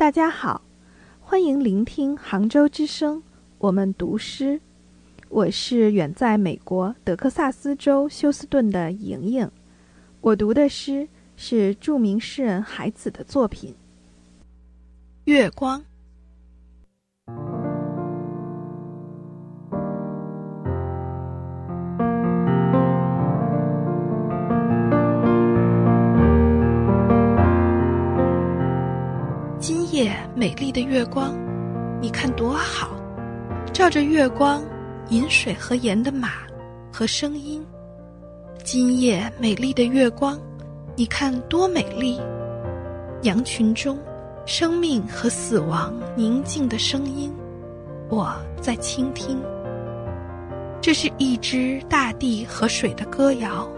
大家好，欢迎聆听杭州之声，我们读诗。我是远在美国德克萨斯州休斯顿的莹莹，我读的诗是著名诗人海子的作品《月光》。今夜美丽的月光，你看多好，照着月光，饮水和盐的马和声音。今夜美丽的月光，你看多美丽，羊群中生命和死亡宁静的声音，我在倾听。这是一支大地和水的歌谣，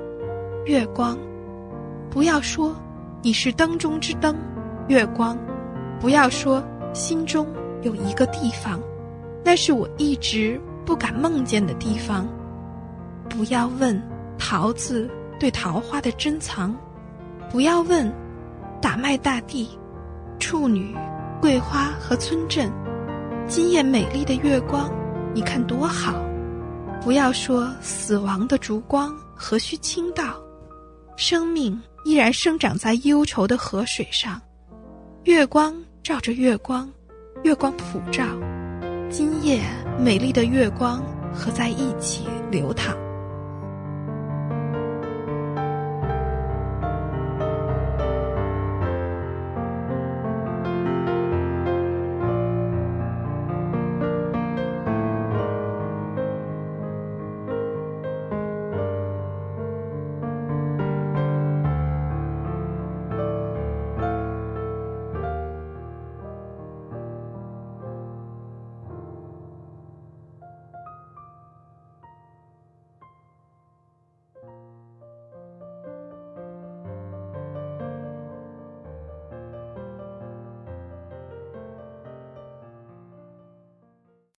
月光。不要说你是灯中之灯，月光。不要说心中有一个地方，那是我一直不敢梦见的地方。不要问桃子对桃花的珍藏，不要问打麦大地、处女、桂花和村镇。今夜美丽的月光，你看多好。不要说死亡的烛光何须倾倒，生命依然生长在忧愁的河水上。月光。照着月光，月光普照，今夜美丽的月光合在一起流淌。